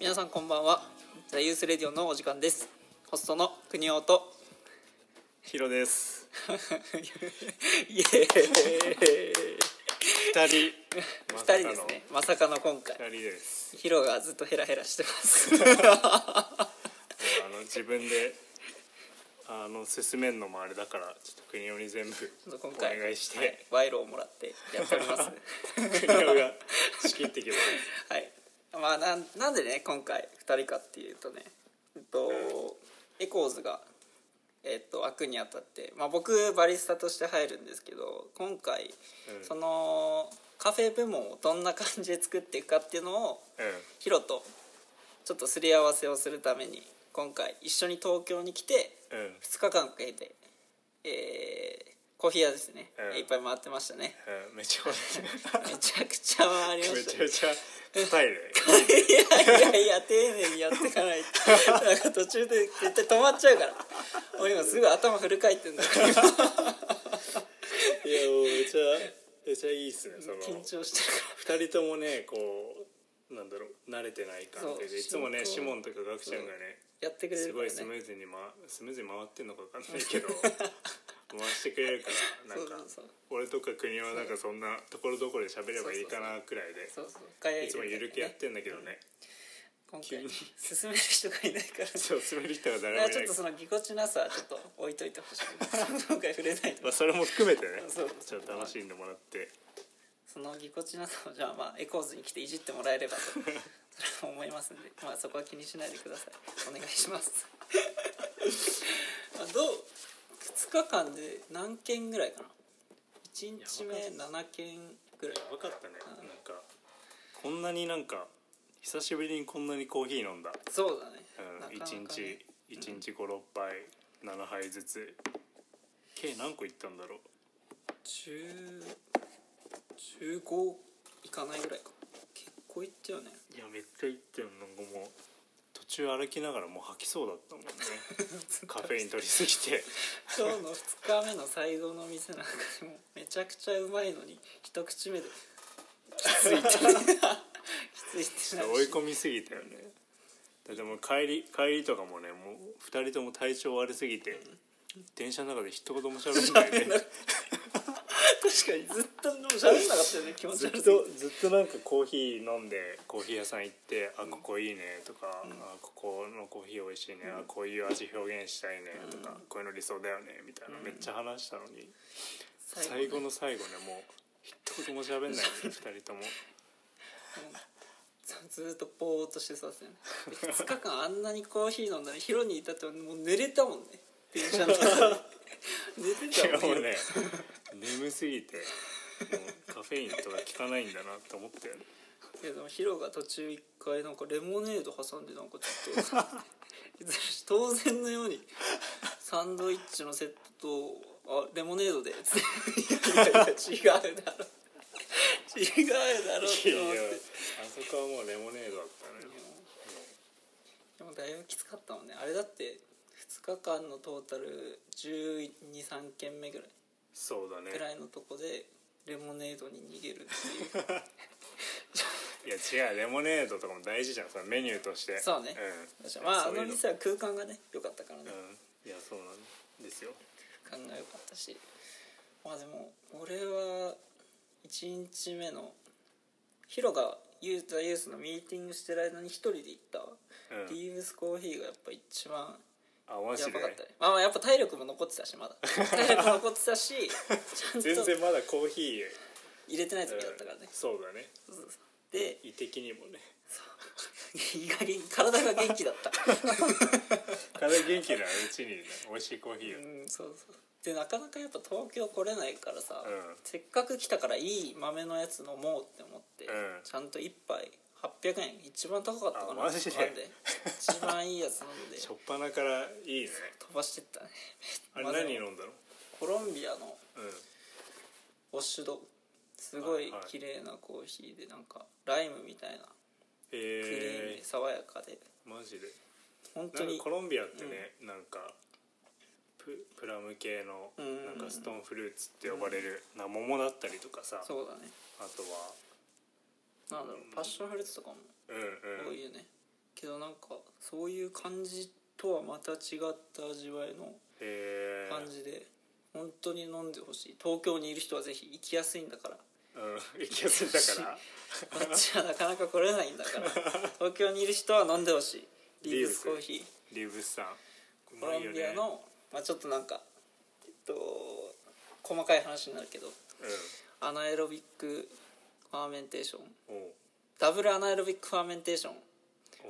皆さんこんばんは。ザユースレディオのお時間です。ホストの国尾と。ヒロです。イエーイ二人。二人ですねまさかの今回二人です。ヒロがずっとヘラヘラしてます あの自分で。あの進めんのもあれだから、ちょっと国尾に全部。お願いして。はい、賄賂をもらってやっておりますが仕切ってきます。はいまあなんなんでね今回2人かっていうとねえっとエコーズがえっと開くにあたって、まあ、僕バリスタとして入るんですけど今回、うんそのカフェ部門をどんな感じで作っていくかっていうのをうん。ヒロとちょっとすり合わせをするために今回一緒に東京に来てうん。2日間かけて、えーコーヒー屋ですね、うんいっぱい回ってましたねうんめっちゃ。めちゃくちゃ回りまめしたちゃめちゃ。硬いね。いやいやいや丁寧にやっていかないとなんか途中で絶対止まっちゃうから俺今すぐ頭フル回転だからいや、もうめちゃ。めちゃいいっすね。その。緊張してるか二人ともね、こう。なんだろう、慣れてない感じで、いつもね、シモンとかガクちゃんがね。らやってくれすごるからねいスムーズに、ま、スムーズに回ってんのか分かんないけど 回してくれるからなんか俺とか国はなんかそんなところどころで喋ればいいかなくらいでいつもゆるくやってんだけどね。今回進める人がいないから。進める人が誰だからちょっともいないそのぎこちなさはちょっと置いといてほしい。今回触れないとまあそれも含めてね。ちょっと楽しんでもらって。そのぎこちなさをじゃあまあエコーズに来ていじってもらえればと。それは思いますんで。まあそこは気にしないでください。お願いします。まあどう2日間で何件ぐらいかな？1日目7件ぐらい。やばかったね。なんかこんなになんか久しぶりにこんなにコーヒー飲んだ。そうだね。うんなかなかね。1日一日56杯7杯ずつ。計何個いったんだろう？10 15いかないぐらいか。結構いったよね。いやめっちゃいってんなんかもう途中歩きながらもう吐きそうだったもんね。カフェイン取りすぎて。今日の2日目の最後の店なんかでもめちゃくちゃうまいのに一口目で。きついって。きついって追い込みすぎたよね。だってもう帰り帰りとかもねもう2人とも体調悪すぎて、電車の中で一言も喋んないで確かにずっと喋んなかったよね 気持ちずっ悪すぎとずっとなんかコーヒー飲んでコーヒー屋さん行って「あここいいね」とか、あここのコーヒー美味しいね」あこういう味表現したいね」とか、こういうの理想だよね」みたいな、めっちゃ話したのに。最後の最後ねもう一言も喋んないね 2人とも。ずずっとぼーっとしてそうですよね。2日間あんなにコーヒー飲んだらヒロにいたってもう寝れたもんね。電車の中で寝ていたもんね眠すぎてもうカフェインとか効かないんだなって思ったよねいやでもヒロが途中一回なんかレモネード挟んでなんかちょっと 当然のようにサンドイッチのセットと「あレモネードで」つって「いやいや違うだろ。違うだろ」って思って。あそこはもうレモネードだったね。でもだいぶきつかったもんね。あれだって2日間のトータル1 2 3軒目ぐらいそうだね。ぐらいのとこでレモネードに逃げるっていう。いや違うレモネードとかも大事じゃん。そのメニューとして。そうね。ん、まああの店は空間がね良かったからね、うんいやそうなんですよ。考え良かったし。まあでも俺は1日目のヒロがユーザユースのミーティングしてる間に一人で行った、うん。リーブスコーヒーがやっぱ一番あマジで？やばかったね。まあまあやっぱ体力も残ってたしまだ。体力残ってたし ちゃん全と然まだコーヒー入れてない時だったからね、そうだね。そうそうそう。で胃的にもね。胃が元気体が元気だった。体元気なうちに、ね、美味しいコーヒーを、うんそうそう。でなかなかやっぱ東京来れないからさ、うん。せっかく来たからいい豆のやつ飲もうって思って、うん。ちゃんと1杯800円一番高かったかなあマジで？一番いいやつ飲んで。しょっぱなからいいね。飛ばしてったね。あれ何飲んだの？コロンビアのうん。ウォッシュド。すごい綺麗なコーヒーでなんかライムみたいな。クリーミえー爽やかで。ー、マジで。本当に。コロンビアってね、なんかププラム系のうんうんうん。なんかストーンフルーツって呼ばれる、なんか桃だったりとかさ。あそうだね。とはなんだろうパッションフルーツとかもうんうん。多いよね、けどなんかそういう感じとはまた違った味わいのえ。ー、感じで本当に飲んでほしい。東京にいる人はぜひ行きやすいんだから。うん。行きやすいだから。こっちはなかなか来れないんだから。東京にいる人は飲んでほしい。リーブスコーヒー。リーブスさん。うコロンビアの、まあ、ちょっとなんかえっと細かい話になるけど anaerobic fermentation double anaerobic fermentation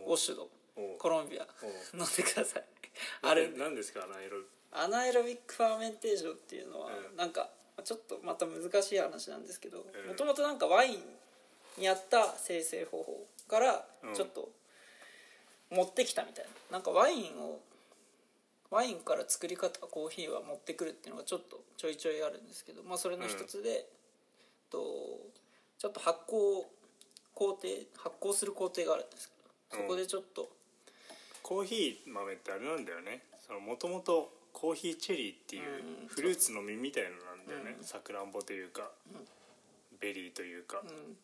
おう washed コロンビア飲んでくださいある何ですか? anaero anaerobic fermentation っていうのは、うんなんかちょっとまた難しい話なんですけどんもともとなんかワインにあった精製方法からうん。ちょっと持ってきたみたいな。なんかワインをワインから作り方コーヒーは持ってくるっていうのがちょっとちょいちょいあるんですけど、まあ、それの一つで、とちょっと発酵工程発酵する工程があるんですけどそこでちょっと、コーヒー豆ってあれなんだよね。もともとコーヒーチェリーっていううん。フルーツの実みたいのなんだよね。うん。さくらんぼというか、ベリーというか、うん。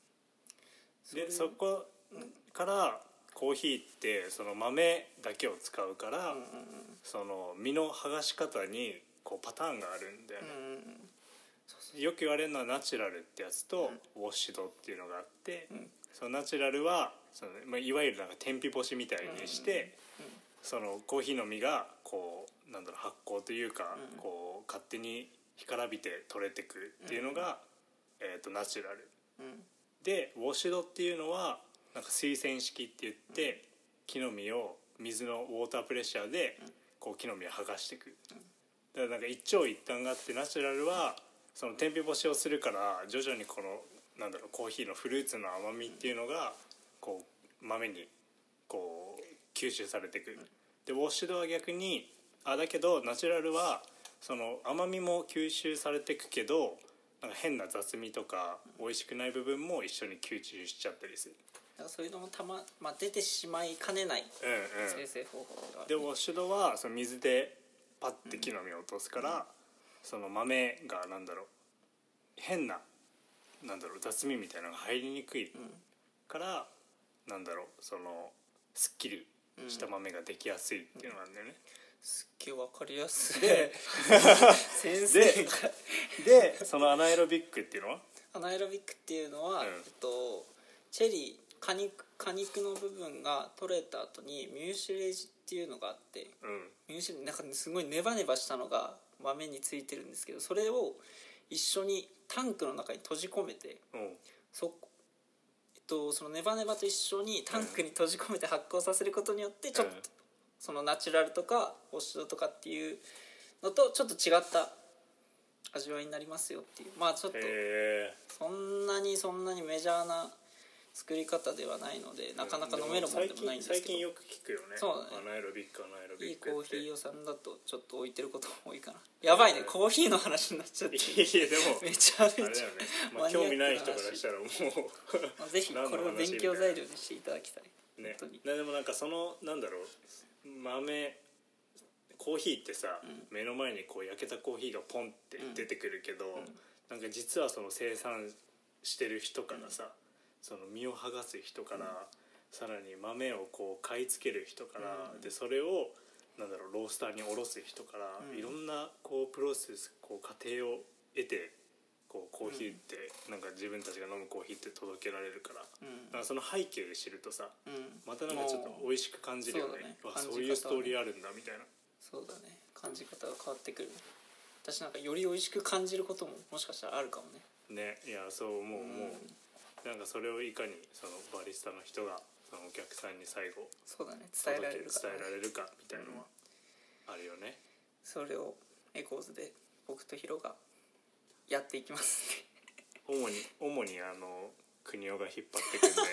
でそそこからコーヒーってその豆だけを使うから、その実の剥がし方にこうパターンがあるんだよね、よく言われるのはナチュラルってやつと、ウォッシュドっていうのがあって、そのナチュラルはその、まあ、いわゆるなんか天日干しみたいにして、そのコーヒーの実がこうなんだろう発酵というか、こう勝手に干からびて取れてくっていうのが、えー、とナチュラル。うん。でウォッシュドっていうのはなんか水洗式って言って、木の実を水のウォータープレッシャーでこう木の実を剥がしていく、だからなんか一長一短があってナチュラルはその天日干しをするから徐々にこのなんだろうコーヒーのフルーツの甘みっていうのがこう豆にこう吸収されていくでウォッシュドは逆にあだけどナチュラルはその甘みも吸収されていくけどなんか変な雑味とか美味しくない部分も一緒に吸収しちゃったりする。だからそういうのもたま、まあ、出てしまいかねない。うんうん。生成方法がある。でウォッシュドはその水でパッて木の実を落とすから、その豆がなんだろう変ななんだろう雑味みたいなのが入りにくいから、なんだろうそのすっきりした豆ができやすいっていうのなんだよね、すっげえわかりやすい。で先生でそのアナエロビックっていうのは？アナエロビックっていうのは、うん。えっと、チェリー果肉果肉の部分が取れた後にミューシレージっていうのがあってうん。ミューシレなんかすごいネバネバしたのが豆についてるんですけどそれを一緒にタンクの中に閉じ込めてうん。そ,、えっと、そのネバネバと一緒にタンクに閉じ込めて発酵させることによってちょっと、うんそのナチュラルとかウォッシュドとかっていうのとちょっと違った味わいになりますよっていう。まあちょっとそんなにそんなにメジャーな作り方ではないのでなかなか飲めるもんでもないんですけど。最近よく聞くよね。そうだね。アナエロビックアナエロビいいックコーヒーよ屋さんだとちょっと置いてることも多いかなやばいねうん。コーヒーの話になっちゃって。いやでもめちゃめちゃあれだよね、まあ、興味ない人からしたらもうまあぜひこれを 勉強材料にしていただきたい。ね。本当に。ねでもなんかそのなんだろう。豆コーヒーってさ、目の前にこう焼けたコーヒーがポンって出てくるけど、なんか実はその生産してる人からさ、その実を剥がす人から、さらに豆をこう買い付ける人から、でそれをなんだろうロースターにおろす人から、いろんなこうプロセスこう過程を得てこうコーヒーって、なんか自分たちが飲むコーヒーって届けられるから,、だからその背景知るとさ、うん。またなんかちょっと美味しく感じるよね。そうだね。わそういうストーリーあるんだみたいな。そうだね。感じ方が変わってくる。私なんかより美味しく感じることももしかしたらあるかもね。ね。いやそう思う思う、なんかそれをいかにそのバリスタの人がそのお客さんに最後そうだね。伝えられるから、ね、伝えられるかみたいなのはあるよね、それをエコーズで僕とヒロがやっていきますね。主に主にあの国尾が引っ張ってくんで。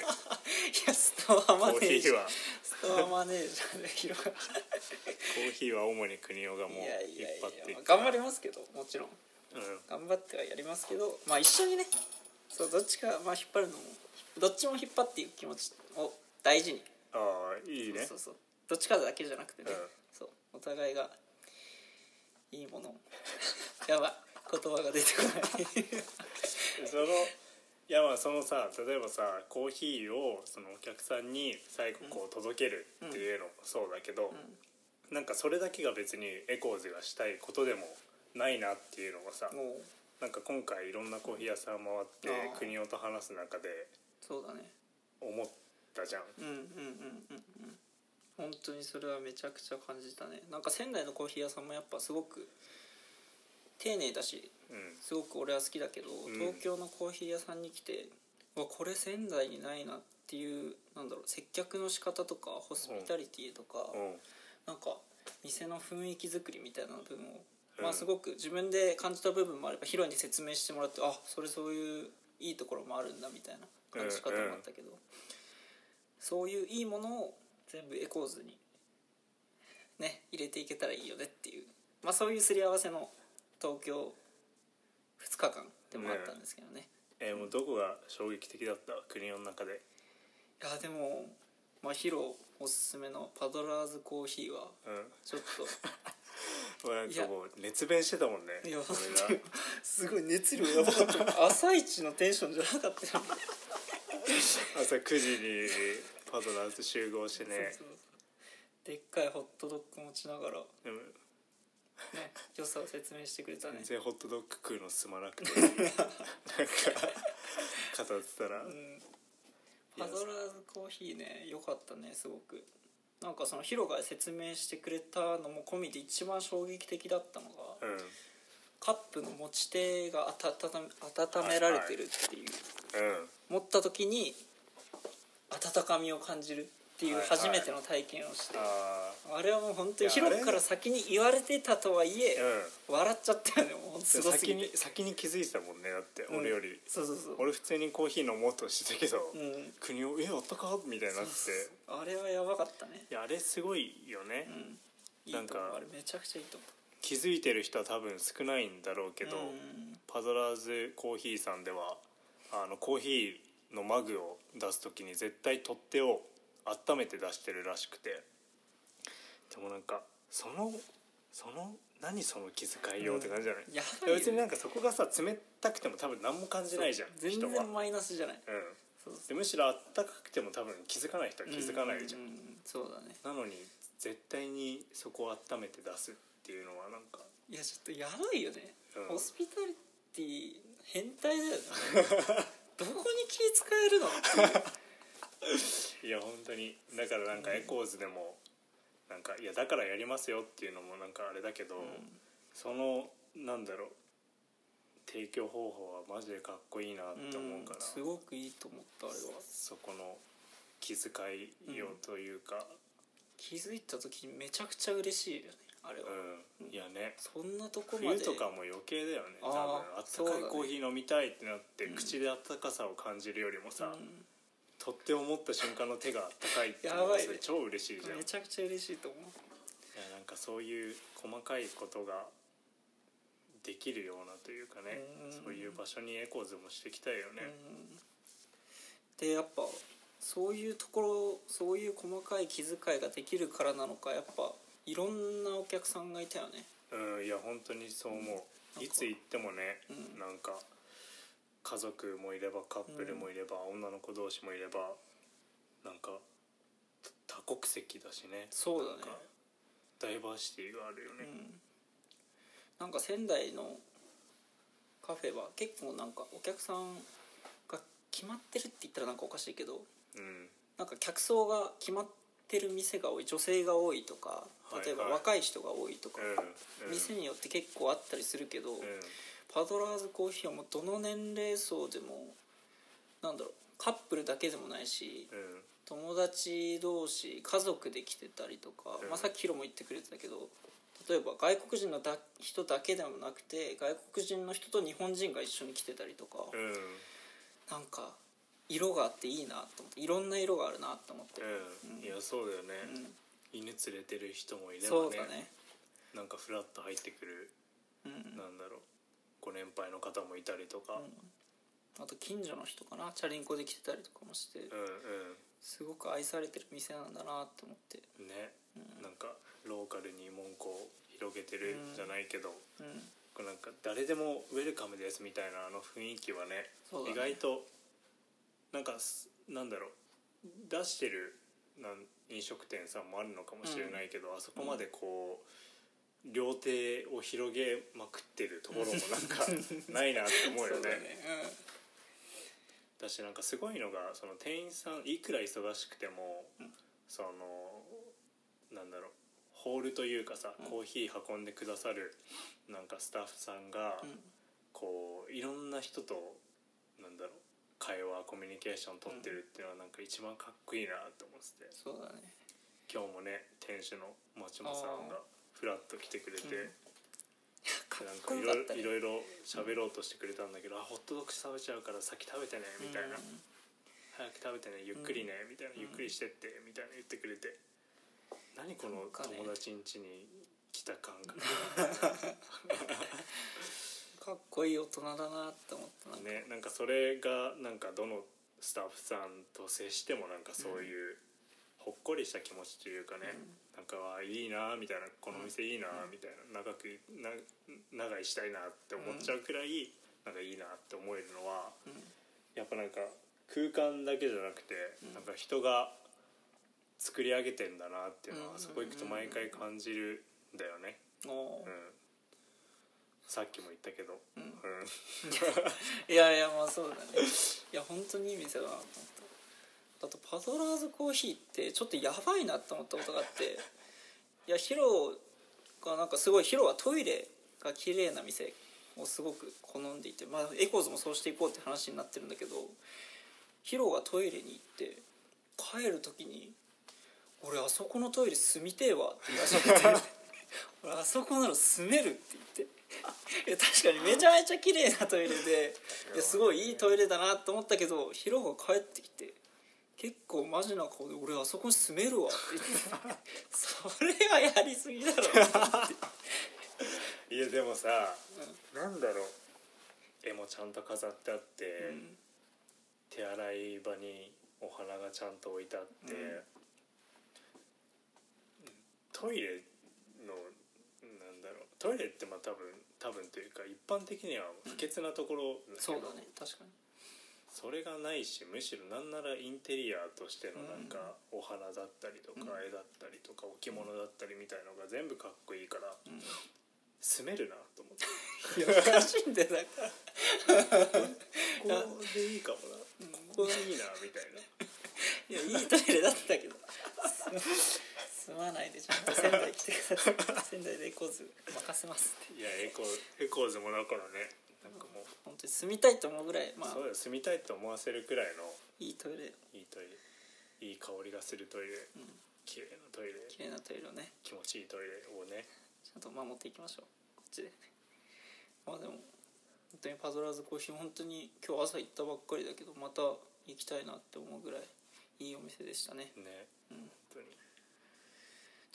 いやストアマネージャー。ーヒーは。ストアマネージャーでヒロが。コーヒーは主に国尾がもう引っいやいや張っていく。まあ頑張りますけどもちろん。うん。頑張ってはやりますけどまあ一緒にねそうどっちかまあ引っ張るのもどっちも引っ張っていく気持ちを大事に。ああいいね。そうそうそう。どっちかだけじゃなくてね、うん。そう。お互いがいいものを。やばい。言葉が出てこない。そのいやまあそのさ例えばさコーヒーをそのお客さんに最後こう届けるっていうのもそうだけど、なんかそれだけが別にエコーズがしたいことでもないなっていうのがさなんか今回いろんなコーヒー屋さん回って国音と話す中でそうだね。思ったじゃん。うんうんうんうんうん。本当にそれはめちゃくちゃ感じたね。なんか仙台のコーヒー屋さんもやっぱすごく丁寧だしうん。すごく俺は好きだけど、ん。東京のコーヒー屋さんに来てうわこれ仙台にないなっていうなんだろう接客の仕方とかホスピタリティとか、うん。なんか店の雰囲気作りみたいな部分を、うんまあすごく自分で感じた部分もあればヒロに説明してもらってあそれそういういいところもあるんだみたいな感じ方もあったけど、そういういいものを全部エコーズにね入れていけたらいいよねっていうまあそういうすり合わせの東京2日間でもあったんですけどね。えーもうどこが衝撃的だった？国の中で。いやでもまあヒロおすすめのパドラーズコーヒーはうん。ちょっともうなんかもう熱弁してたもんねいやすごい熱量やばかった朝一のテンションじゃなかったよね。朝9時にパドラーズ集合してね。そうそうでっかいホットドッグ持ちながら。でも。ね良さを説明してくれたね。全然ホットドッグ食うの進まなくて。なんか語ってたら。うん。パドラーズコーヒーね良かったねすごくなんかそのヒロが説明してくれたのも込みで一番衝撃的だったのが、うん。カップの持ち手が温め温められてるっていう、うん。持った時に温かみを感じるっていう初めての体験をして、ああれはもう本当にヒロから先に言われてたとはいえ、あ笑っちゃったよね。もうすうんごすぎて先に先に気づいてたもんねだってうん。俺より。そうそうそう。俺普通にコーヒー飲もうとしてたけどうん。国を「えあったか?」みたいになって。あれはやばかったね。いやあれすごいよね。なんかあれめちゃくちゃいいと思気づいてる人は多分少ないんだろうけどううん。パドラーズコーヒーさんではあのコーヒーのマグを出す時に絶対取っ手を温めて出してるらしくて。でもなんかそのその何その気遣いようって感じじゃない、やばいよ別になんかそこがさ冷たくても多分何も感じないじゃん全然マイナスじゃない。うん、でむしろあったかくても多分気づかない人は気づかないじゃん,、うううそうだね。なのに絶対にそこを温めて出すっていうのはなんか。いやちょっとやばいよね、うん。ホスピタリティ変態だよね どこに気使えるのっていや本当に。だからなんかエコーズでもなんかいやだからやりますよっていうのもなんかあれだけど、そのなんだろう。提供方法はマジでかっこいいなって思うから、ん。すごくいいと思ったあれは。そこの気遣いようというか。気づいた時にめちゃくちゃ嬉しいよねあれは、うん、いやね。そんなとこまで。冬とかも余計だよね。多分あったかいコーヒー飲みたいってなって、口であったかさを感じるよりもさ、取っ手を持った瞬間の手があったかいっていうのやばいそれ超嬉しいじゃん。いめちゃくちゃ嬉しいと思う。やなんかそういう細かいことができるようなというかねうん。そういう場所にエコーズもしていきたいよね。でやっぱそういうところそういう細かい気遣いができるからなのかやっぱいろんなお客さんがいたよね。うん、いや本当にそう思う、うんいつ行ってもね、うん。なんか家族もいればカップルもいれば、女の子同士もいればなんか多国籍だしね。そうだね。ダイバーシティがあるよね、なんか仙台のカフェは結構なんかお客さんが決まってるって言ったらなんかおかしいけどうん。なんか客層が決まってる店が多い女性が多いとか例えばはい。はい若い人が多いとか、うん。店によって結構あったりするけど、うんパドラーズコーヒーはもうどの年齢層でもなんだろうカップルだけでもないしうん友達同士家族で来てたりとか、うん。まあ、さっきヒロも言ってくれてたけど例えば外国人のだ人だけでもなくて外国人の人と日本人が一緒に来てたりとか、うん。なんか色があっていいなと思っていろんな色があるなと思って、うん。いやそうだよね、うん。犬連れてる人もいればねそうだね。なんかフラッと入ってくるうん。なんだろうご年配の方もいたりとか、あと近所の人かな？チャリンコで来てたりとかもして。うんすごく愛されてる店なんだなって思って。うん。ね、なんかローカルに門戸を広げてるじゃないけど、うん。こうなんか誰でもウェルカムですみたいなあの雰囲気はねね。意外となんかすなんだろう。出してるなん飲食店さんもあるのかもしれないけど、あそこまでこう、両手を広げまくってるところもなんか ないなって思うよそうだね。ねだしなんかすごいのがその店員さんいくら忙しくても、そのなんだろうホールというかさ、コーヒー運んでくださるなんかスタッフさんが、うん。こういろんな人となんだろう会話コミュニケーション取ってるっていうのはなんか一番かっこいいなと思ってて。そうだね。今日もね店主の松本さんがフラッと来てくれて。なんこかいろいろいろ喋ろうとしてくれたんだけど、あホットドッグ食べちゃうから先食べてねみたいな、うん。早く食べてねゆっくりね、みたいな。ゆっくりしてってみたいな言ってくれて。何この友達ん家に来た感覚。かっこいい大人だなって思ったねなんかそれがなんかどのスタッフさんと接してもなんかそういうほっこりした気持ちというかね、かあいいなみたいなこの店いいなみたいな長くな長居したいなって思っちゃうくらいなんかいいなって思えるのは、やっぱなんか空間だけじゃなくて、なんか人が作り上げてんだなっていうのは、うん。そこ行くと毎回感じるんだよね。うん。さっきも言ったけど、うん。いやいやまあそうだね。いや本当にいい店だなと思った。あとパドラーズコーヒーってちょっとやばいなって思ったことがあっていやヒロがなんかすごいヒロはトイレが綺麗な店をすごく好んでいてまあエコーズもそうしていこうって話になってるんだけどヒロがトイレに行って帰る時に「俺あそこのトイレ住みてえわ」って言い始めて「俺あそこなら住める」って言って。いや確かにめちゃめちゃ綺麗なトイレでいやすごいいいトイレだなと思ったけどヒロが帰ってきて結構マジな顔で「俺あそこに住めるわ」って。言ってそれはやりすぎだろ。いやでもさ、なんだろう。絵もちゃんと飾ってあって、手洗い場にお花がちゃんと置いてあって、トイレのなんだろう。トイレってまあ多分多分というか一般的には不潔なところだけど。そうだね。確かにそれがないしむしろなんならインテリアとしてのなんかお花だったりとか絵だったりとか置物だったりみたいのが全部かっこいいから住めるなと思って。いやおかしいんだよだから。ここでいいかもな。ここがいいなみたいな。いやいいトイレだったけど。住まないでちゃんと仙台来てください。仙台でエコーズ任せますいやエコエコーズもだからね。なんかもう本当に住みたいと思うぐらいまあそうだよ住みたいと思わせるくらいのいいトイレ。いいトイレ。いい香りがするトイレ。綺麗なトイレ。綺麗なトイレをね。気持ちいいトイレをね。ちゃんと守っていきましょう。こっちで。ねまあでも本当にパドラーズコーヒー本当に今日朝行ったばっかりだけどまた行きたいなって思うぐらいいいお店でしたね。ね、本当に。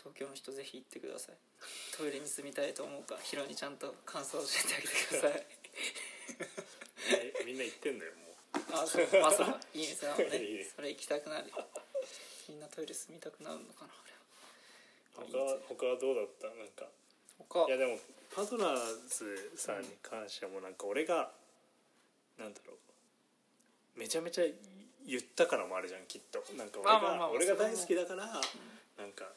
東京の人ぜひ行ってください。トイレに住みたいと思うかヒロにちゃんと感想を教えてあげてください。ね みんな言ってんだよもう。あそう。まあそういい店なのいいね。ね それ行きたくなる。みんなトイレ住みたくなるのかな他は他はどうだった？なんか。他。いやでもパドラーズさんに関してもなんか俺が、なんだろう。めちゃめちゃ言ったからもあるじゃんきっと。なんか俺が、あまあまあ俺が大好きだから、なんか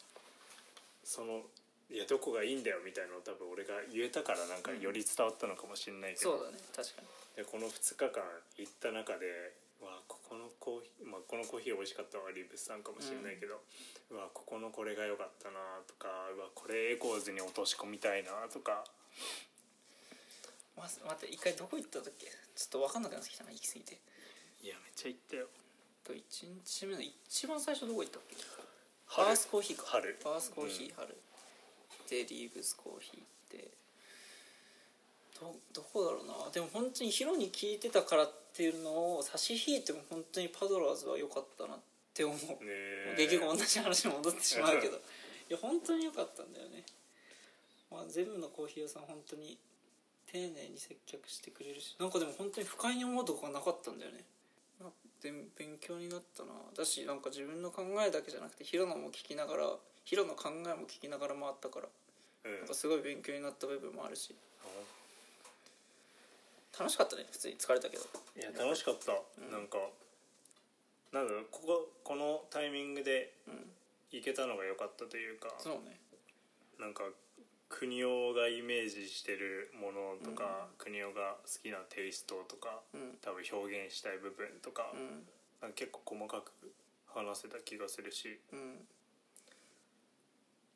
そのいやどこがいいんだよみたいなのを多分俺が言えたからなんかより伝わったのかもしれないけど、そうだね確かに。でこの2日間行った中でわあここのコーヒー、まあ、このコーヒー美味しかったわリブスさんかもしれないけど、うわここのこれが良かったなとかうわこれエコーズに落とし込みたいなとか。まず待って一回どこ行ったんだっけちょっと分かんなくなってきたな行き過ぎて。いやめっちゃ行ったよ。と1日目の一番最初どこ行ったっけ？ースコーヒーか。春。 Berth Coffee 春、で Leaves Coffee って。どどこだろうな。でも本当にヒロに聞いてたからっていうのを差し引いても本当にパドラーズは良かったなって思う、結局同じ話に戻ってしまうけど。いや本当に良かったんだよね、まあ、全部のコーヒー屋さん本当に丁丁寧に接客してくれるし。なんかでも本当に不快に思うとこがなかったんだよね。あで勉強になったな。だしなんか自分の考えだけじゃなくてヒロのも聞きながらヒロの考えも聞きながら回ったからうん。なんかすごい勉強になった部分もあるし。楽しかったね普通に疲れたけど。いや楽しかった、なんかなんだろうこここのタイミングで行けたのが良かったというか、そうね。なんか国尾がイメージしてるものとか、国尾が好きなテイストとか、うん。多分表現したい部分とか,、うんか結構細かく話せた気がするしうん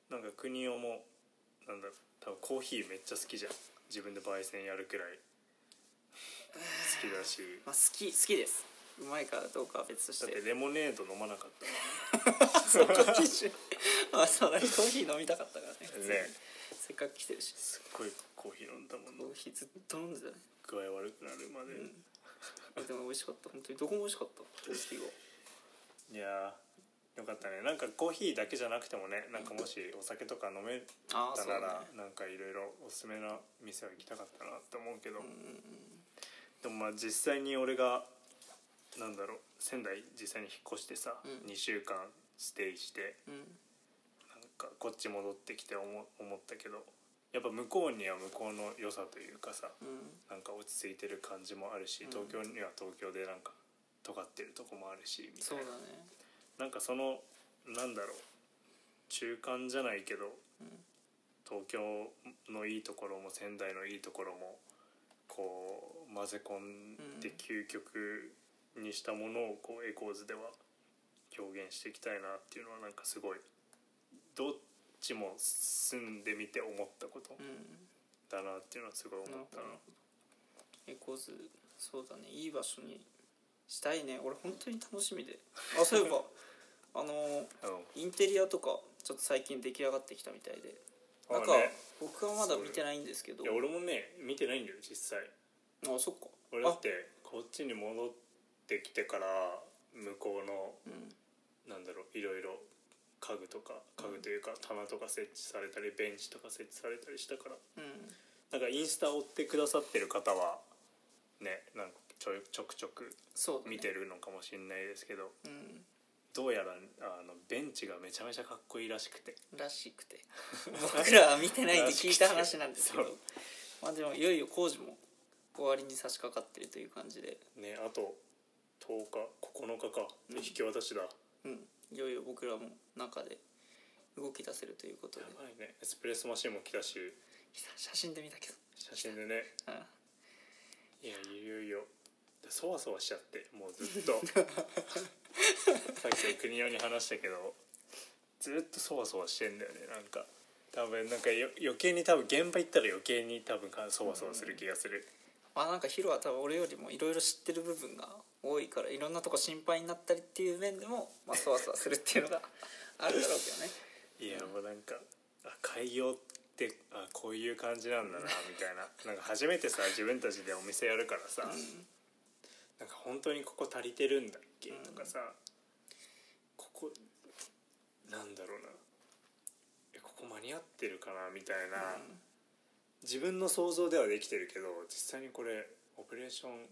なんか国尾もなんだろう多分コーヒーめっちゃ好きじゃん。自分で焙煎やるくらい。好きだし。まあ好き好きです。うまいかどうかは別としだっててレモネード飲まなかった。そこ基準あそうだね。コーヒー飲みたかったからね。普通にね。せっかく来てるし。すっごいコーヒー飲んだもんコーヒーずっと飲んでたね。具合悪くなるまで、でも美味しかった。本当に。どこも美味しかった。コーヒーは。いやーよかったね。なんかコーヒーだけじゃなくてもねなんかもしお酒とか飲めああたなね。なんかいろいろおすすめな店は行きたかったなって思うけど、でもまあ実際に俺がなんだろう仙台実際に引っ越してさ、うん。2週間ステイしてうん。なんかこっち戻ってきて思思ったけどやっぱ向こうには向こうの良さというかさうん。なんか落ち着いてる感じもあるしうん。東京には東京でなんか尖ってるとこもあるしみたそいうなだねなんかそのなんだろう中間じゃないけど、東京のいいところも仙台のいいところもこう混ぜ込んで究極にしたものをこうエコーズでは表現していきたいなっていうのはなんかすごいどっちも住んでみて思ったことだなっていうのはすごい思ったな。エコーズそうだね。いい場所にしたいね。俺本当に楽しみで。あそういえばあのうん。インテリアとかちょっと最近出来上がってきたみたいで。なんか、僕はまだ見てないんですけど。いや俺もね見てないんだよ実際。あそっか。俺だってこっちに戻ってきてから向こうのうん。なんだろういろいろ家具とか家具というか棚とか設置されたりベンチとか設置されたりしたから。うん。なんかインスタ追ってくださってる方はねなんかちょいちょくちょく見てるのかもしれないですけど。うんどうやらあのベンチがめちゃめちゃかっこいいらしくて。らしくて。僕らは見てないんで聞いた話なんですけど。まあでもいよいよ工事も終わりに差し掛かってるという感じで。ねあと10日9日か。で引き渡しだ、うん。いよいよ僕らも中で動き出せるということで。やばいね。エスプレッソマシンも来たし。写真で見たけど写真でね。うん。いやいよいよ。でそわそわしちゃってもうずっと さっき国尾に話したけどずっとそわそわしてんだよねなんか。多分なんかよ余計に多分現場行ったら余計に多分かそわそわする気がする、まあなんかヒロは多分俺よりもいろいろ知ってる部分が多いからいろんなとこ心配になったりっていう面でもまあそわそわするっていうのが あるだろうけどね。いやもうなんかあ開業ってあこういう感じなんだなみたいな。なんか初めてさ自分たちでお店やるからさ、なんか本当にここ足りてるんだっけ、とかさ。ここなんだろうな。えここ間に合ってるかな？みたいな、自分の想像ではできてるけど実際にこれオペレーション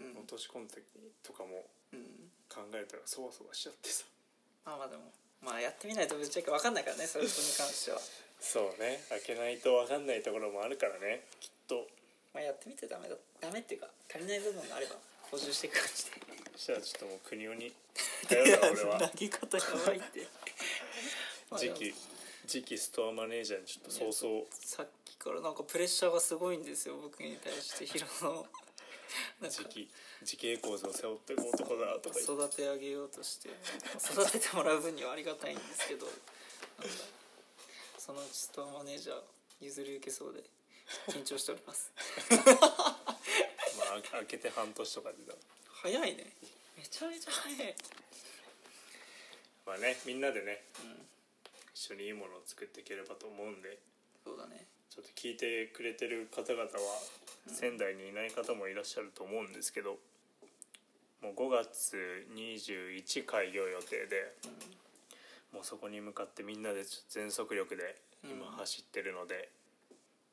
うん。落とし込んだ時とかもうん。考えたらそわそわしちゃってさ。まあまあでも。まあやってみないとぶっちゃけ分かんないからねそういうことに関しては。そうね。開けないと分かんないところもあるからねきっと。まあやってみてダメだ。ダメっていうか足りない部分があれば補充していく感じでそしたらちょっともう国尾に頼るわ 俺は。投げ方やばいって。次期次期ストアマネージャーにちょっと早々。さっきからなんかプレッシャーがすごいんですよ僕に対してヒロの。なんか。次期次期エコーズを背負っていく男だとか言って。育て上げようとして。育ててもらう分にはありがたいんですけど。そのうちストアマネージャー譲り受けそうで緊張しております。ま あ 開けて半年とかでだ早いね。めちゃめちゃ早い。まあねみんなでね、一緒にいいものを作っていければと思うんで。そうだね。ちょっと聞いてくれてる方々は仙台にいない方もいらっしゃると思うんですけどもう5月21開業予定で、もうそこに向かってみんなで全速力で今走ってるので、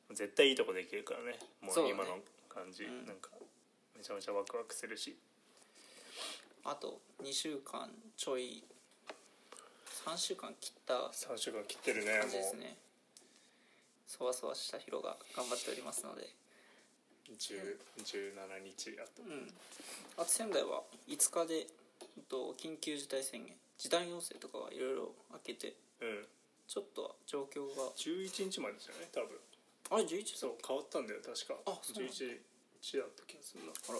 ぜ絶対いいとこできるからね。もう今の感じ、ん。なんかめちゃめちゃワクワクするし。あと2週間ちょい。3週間切った3週間切ってるね感じですもねそわそわしたヒロが頑張っておりますので。う10 17日あと。うん。あと仙台は5日で、と、緊急事態宣言。時短要請とかはいろいろ開けて。うん。ちょっとは状況が。11日までじゃない多分あれ11そう変わったんだよ確か。あそうなんだ。11日だった気がするな。あら。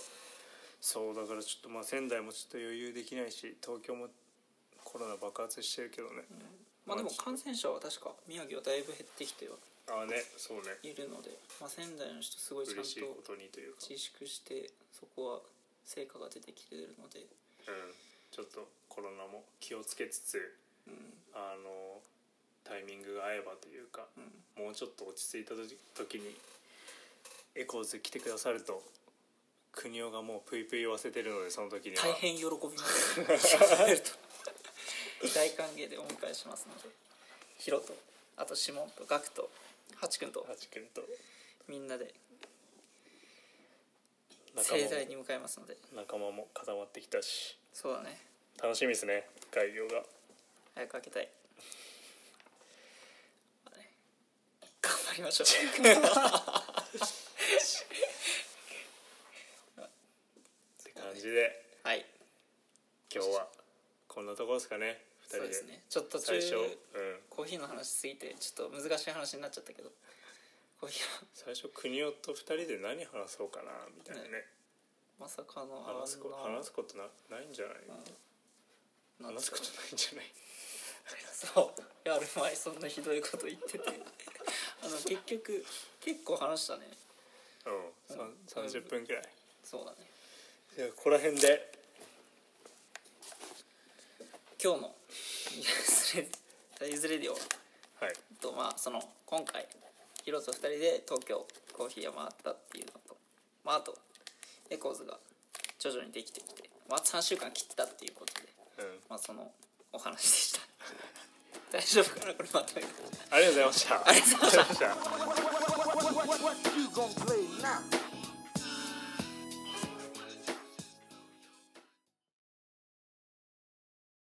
そうだからちょっとまあ仙台もちょっと余裕できないし東京もコロナ爆発してるけどね、まあでも感染者は確か宮城はだいぶ減ってきてはああねそうね。いるので、まあ、仙台の人すごいちゃんと嬉しいことにというか。自粛してそこは成果が出てきてるので。うん。ちょっとコロナも気をつけつつうんタイミングが合えばというか、もうちょっと落ち着いた時時にエコーズ来てくださると国尾がもうぷいぷい言わせてるのでその時には。大変喜びます。大歓迎でお迎えしますのでヒロとあとシモンとガクとハチ君とハチ君と。みんなで盛大に迎えますので。仲間も固まってきたし。そうだね。楽しみですね開業が。早く開けたいまあね頑張りましょって感じで。うはい。今日はこんなところですかね。2人で。そうですね。ちょっと途中最初、うん、コーヒーの話しすぎてちょっと難しい話になっちゃったけど。コーヒーは最初国尾と2人で何話そうかなみたいなね。まさかの話すこ話すことなないんじゃない、なん話すことないんじゃない？そう。やる前そんなひどいこと言っててあの結局結構話したね。うん、さん30分くらい。そうだね。じゃあここら辺で。今日のユズレ「ユズレディオ」はい。とまあその今回ヒロと2人で東京コーヒー屋回ったっていうのとまああとエコーズが徐々にできてきてまあ3週間切ったっていうことでうん。まあそのお話でした大丈夫かなこれまとめてありがとうございました。ありがとうございました